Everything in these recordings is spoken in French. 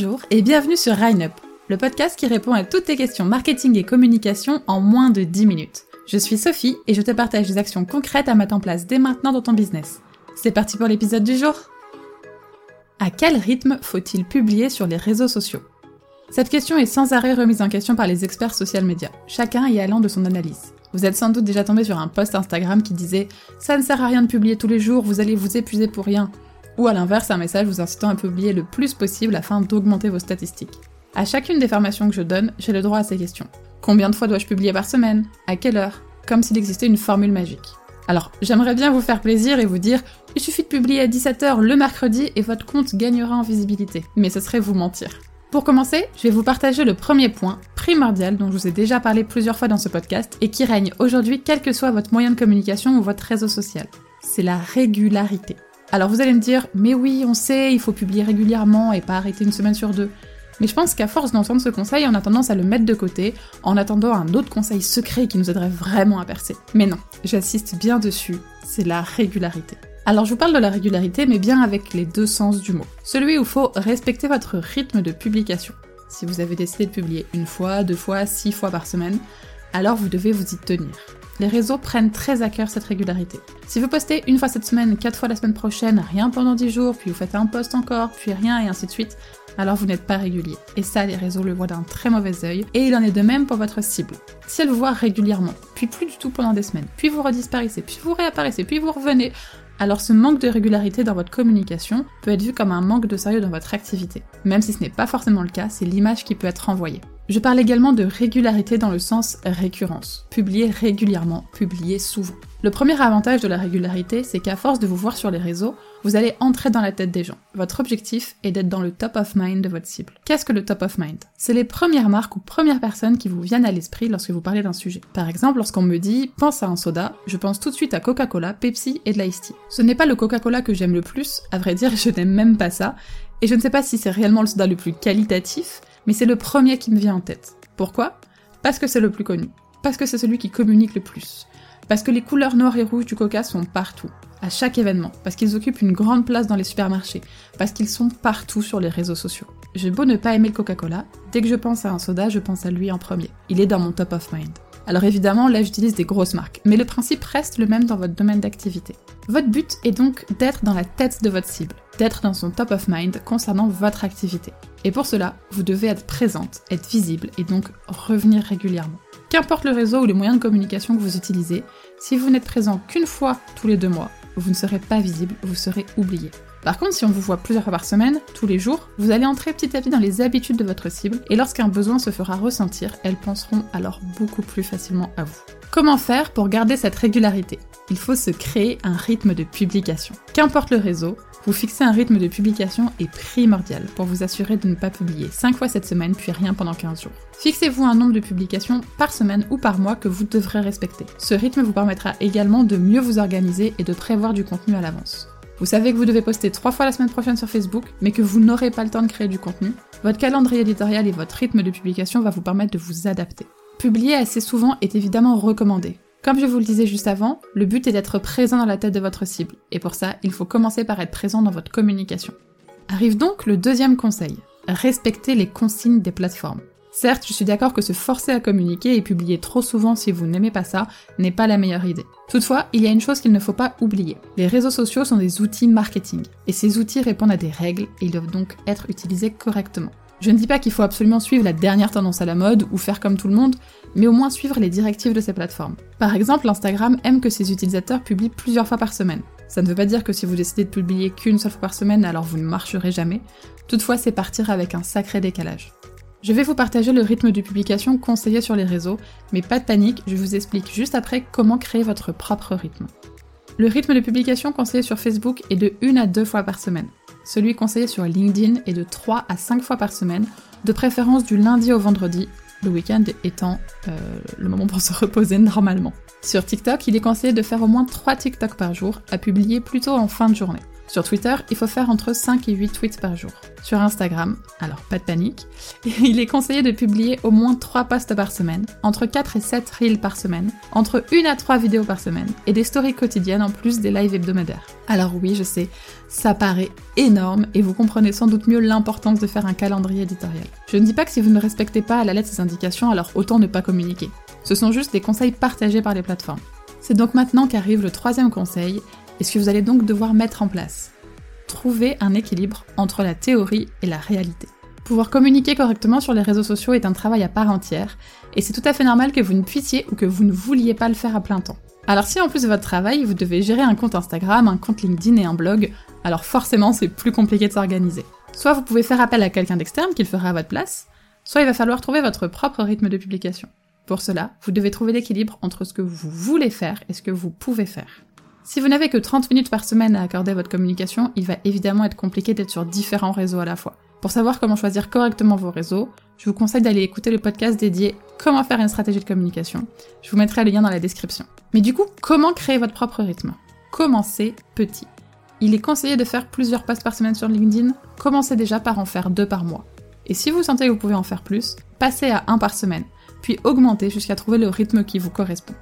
Bonjour et bienvenue sur Up, le podcast qui répond à toutes tes questions marketing et communication en moins de 10 minutes. Je suis Sophie et je te partage des actions concrètes à mettre en place dès maintenant dans ton business. C'est parti pour l'épisode du jour À quel rythme faut-il publier sur les réseaux sociaux? Cette question est sans arrêt remise en question par les experts social media, chacun y allant de son analyse. Vous êtes sans doute déjà tombé sur un post Instagram qui disait Ça ne sert à rien de publier tous les jours, vous allez vous épuiser pour rien ou à l'inverse un message vous incitant à publier le plus possible afin d'augmenter vos statistiques. À chacune des formations que je donne, j'ai le droit à ces questions. Combien de fois dois-je publier par semaine? À quelle heure? Comme s'il existait une formule magique. Alors, j'aimerais bien vous faire plaisir et vous dire il suffit de publier à 17h le mercredi et votre compte gagnera en visibilité. Mais ce serait vous mentir. Pour commencer, je vais vous partager le premier point, primordial, dont je vous ai déjà parlé plusieurs fois dans ce podcast et qui règne aujourd'hui quel que soit votre moyen de communication ou votre réseau social. C'est la régularité. Alors vous allez me dire, mais oui, on sait, il faut publier régulièrement et pas arrêter une semaine sur deux. Mais je pense qu'à force d'entendre ce conseil, on a tendance à le mettre de côté en attendant un autre conseil secret qui nous aiderait vraiment à percer. Mais non, j'assiste bien dessus, c'est la régularité. Alors je vous parle de la régularité, mais bien avec les deux sens du mot. Celui où il faut respecter votre rythme de publication. Si vous avez décidé de publier une fois, deux fois, six fois par semaine, alors vous devez vous y tenir les réseaux prennent très à cœur cette régularité. Si vous postez une fois cette semaine, quatre fois la semaine prochaine, rien pendant dix jours, puis vous faites un post encore, puis rien et ainsi de suite, alors vous n'êtes pas régulier. Et ça, les réseaux le voient d'un très mauvais œil, et il en est de même pour votre cible. Si elle vous voit régulièrement, puis plus du tout pendant des semaines, puis vous redisparaissez, puis vous réapparaissez, puis vous revenez, alors ce manque de régularité dans votre communication peut être vu comme un manque de sérieux dans votre activité. Même si ce n'est pas forcément le cas, c'est l'image qui peut être envoyée. Je parle également de régularité dans le sens récurrence. Publier régulièrement, publier souvent. Le premier avantage de la régularité, c'est qu'à force de vous voir sur les réseaux, vous allez entrer dans la tête des gens. Votre objectif est d'être dans le top of mind de votre cible. Qu'est-ce que le top of mind? C'est les premières marques ou premières personnes qui vous viennent à l'esprit lorsque vous parlez d'un sujet. Par exemple, lorsqu'on me dit pense à un soda, je pense tout de suite à Coca-Cola, Pepsi et de l'Ice Tea. Ce n'est pas le Coca-Cola que j'aime le plus, à vrai dire, je n'aime même pas ça, et je ne sais pas si c'est réellement le soda le plus qualitatif, mais c'est le premier qui me vient en tête. Pourquoi? Parce que c'est le plus connu. Parce que c'est celui qui communique le plus. Parce que les couleurs noires et rouges du coca sont partout, à chaque événement, parce qu'ils occupent une grande place dans les supermarchés, parce qu'ils sont partout sur les réseaux sociaux. J'ai beau ne pas aimer le Coca-Cola, dès que je pense à un soda, je pense à lui en premier. Il est dans mon top of mind. Alors évidemment, là j'utilise des grosses marques, mais le principe reste le même dans votre domaine d'activité. Votre but est donc d'être dans la tête de votre cible, d'être dans son top of mind concernant votre activité. Et pour cela, vous devez être présente, être visible et donc revenir régulièrement. Qu'importe le réseau ou les moyens de communication que vous utilisez, si vous n'êtes présent qu'une fois tous les deux mois, vous ne serez pas visible, vous serez oublié. Par contre, si on vous voit plusieurs fois par semaine, tous les jours, vous allez entrer petit à petit dans les habitudes de votre cible et lorsqu'un besoin se fera ressentir, elles penseront alors beaucoup plus facilement à vous. Comment faire pour garder cette régularité? Il faut se créer un rythme de publication. Qu'importe le réseau, vous fixer un rythme de publication est primordial pour vous assurer de ne pas publier 5 fois cette semaine puis rien pendant 15 jours. Fixez-vous un nombre de publications par semaine ou par mois que vous devrez respecter. Ce rythme vous permettra également de mieux vous organiser et de prévoir du contenu à l'avance. Vous savez que vous devez poster trois fois la semaine prochaine sur Facebook, mais que vous n'aurez pas le temps de créer du contenu. Votre calendrier éditorial et votre rythme de publication va vous permettre de vous adapter. Publier assez souvent est évidemment recommandé. Comme je vous le disais juste avant, le but est d'être présent dans la tête de votre cible, et pour ça, il faut commencer par être présent dans votre communication. Arrive donc le deuxième conseil, respecter les consignes des plateformes. Certes, je suis d'accord que se forcer à communiquer et publier trop souvent si vous n'aimez pas ça n'est pas la meilleure idée. Toutefois, il y a une chose qu'il ne faut pas oublier. Les réseaux sociaux sont des outils marketing, et ces outils répondent à des règles et ils doivent donc être utilisés correctement. Je ne dis pas qu'il faut absolument suivre la dernière tendance à la mode ou faire comme tout le monde, mais au moins suivre les directives de ces plateformes. Par exemple, Instagram aime que ses utilisateurs publient plusieurs fois par semaine. Ça ne veut pas dire que si vous décidez de publier qu'une seule fois par semaine, alors vous ne marcherez jamais. Toutefois, c'est partir avec un sacré décalage. Je vais vous partager le rythme de publication conseillé sur les réseaux, mais pas de panique, je vous explique juste après comment créer votre propre rythme. Le rythme de publication conseillé sur Facebook est de 1 à 2 fois par semaine. Celui conseillé sur LinkedIn est de 3 à 5 fois par semaine, de préférence du lundi au vendredi, le week-end étant euh, le moment pour se reposer normalement. Sur TikTok, il est conseillé de faire au moins 3 TikTok par jour, à publier plutôt en fin de journée. Sur Twitter, il faut faire entre 5 et 8 tweets par jour. Sur Instagram, alors pas de panique, il est conseillé de publier au moins 3 posts par semaine, entre 4 et 7 reels par semaine, entre 1 à 3 vidéos par semaine, et des stories quotidiennes en plus des lives hebdomadaires. Alors oui, je sais, ça paraît énorme et vous comprenez sans doute mieux l'importance de faire un calendrier éditorial. Je ne dis pas que si vous ne respectez pas à la lettre ces indications, alors autant ne pas communiquer. Ce sont juste des conseils partagés par les plateformes. C'est donc maintenant qu'arrive le troisième conseil, et ce que vous allez donc devoir mettre en place. Trouver un équilibre entre la théorie et la réalité. Pouvoir communiquer correctement sur les réseaux sociaux est un travail à part entière, et c'est tout à fait normal que vous ne puissiez ou que vous ne vouliez pas le faire à plein temps. Alors si en plus de votre travail, vous devez gérer un compte Instagram, un compte LinkedIn et un blog, alors forcément c'est plus compliqué de s'organiser. Soit vous pouvez faire appel à quelqu'un d'externe qui le fera à votre place, soit il va falloir trouver votre propre rythme de publication. Pour cela, vous devez trouver l'équilibre entre ce que vous voulez faire et ce que vous pouvez faire. Si vous n'avez que 30 minutes par semaine à accorder à votre communication, il va évidemment être compliqué d'être sur différents réseaux à la fois. Pour savoir comment choisir correctement vos réseaux, je vous conseille d'aller écouter le podcast dédié Comment faire une stratégie de communication. Je vous mettrai le lien dans la description. Mais du coup, comment créer votre propre rythme? Commencez petit? Il est conseillé de faire plusieurs posts par semaine sur LinkedIn. Commencez déjà par en faire deux par mois. Et si vous sentez que vous pouvez en faire plus, passez à un par semaine, puis augmentez jusqu'à trouver le rythme qui vous correspond.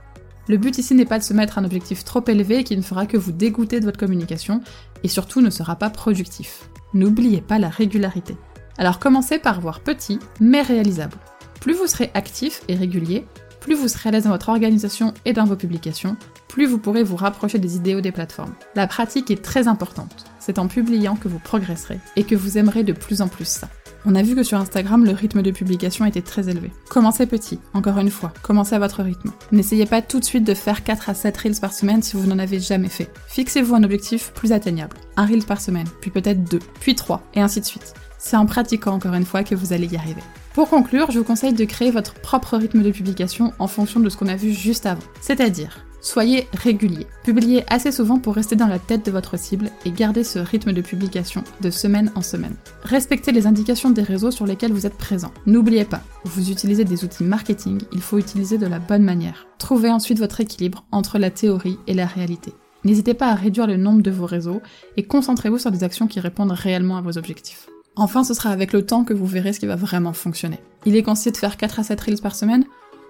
Le but ici n'est pas de se mettre un objectif trop élevé qui ne fera que vous dégoûter de votre communication et surtout ne sera pas productif. N'oubliez pas la régularité. Alors commencez par voir petit mais réalisable. Plus vous serez actif et régulier, plus vous serez à l'aise dans votre organisation et dans vos publications, plus vous pourrez vous rapprocher des idéaux des plateformes. La pratique est très importante. C'est en publiant que vous progresserez et que vous aimerez de plus en plus ça. On a vu que sur Instagram, le rythme de publication était très élevé. Commencez petit, encore une fois, commencez à votre rythme. N'essayez pas tout de suite de faire 4 à 7 reels par semaine si vous n'en avez jamais fait. Fixez-vous un objectif plus atteignable. Un reel par semaine, puis peut-être deux, puis trois, et ainsi de suite. C'est en pratiquant encore une fois que vous allez y arriver. Pour conclure, je vous conseille de créer votre propre rythme de publication en fonction de ce qu'on a vu juste avant. C'est-à-dire, Soyez régulier. Publiez assez souvent pour rester dans la tête de votre cible et garder ce rythme de publication de semaine en semaine. Respectez les indications des réseaux sur lesquels vous êtes présent. N'oubliez pas, vous utilisez des outils marketing, il faut utiliser de la bonne manière. Trouvez ensuite votre équilibre entre la théorie et la réalité. N'hésitez pas à réduire le nombre de vos réseaux et concentrez-vous sur des actions qui répondent réellement à vos objectifs. Enfin, ce sera avec le temps que vous verrez ce qui va vraiment fonctionner. Il est conseillé de faire 4 à 7 reels par semaine,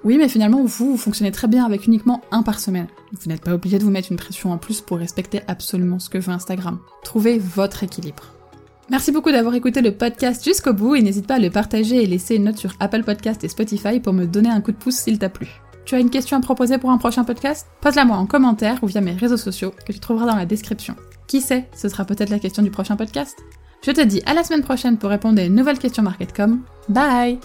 oui, mais finalement, vous, vous fonctionnez très bien avec uniquement un par semaine. Vous n'êtes pas obligé de vous mettre une pression en plus pour respecter absolument ce que veut Instagram. Trouvez votre équilibre. Merci beaucoup d'avoir écouté le podcast jusqu'au bout et n'hésite pas à le partager et laisser une note sur Apple Podcast et Spotify pour me donner un coup de pouce s'il t'a plu. Tu as une question à proposer pour un prochain podcast? Pose-la moi en commentaire ou via mes réseaux sociaux que tu trouveras dans la description. Qui sait, ce sera peut-être la question du prochain podcast. Je te dis à la semaine prochaine pour répondre à une nouvelle question MarketCom. Bye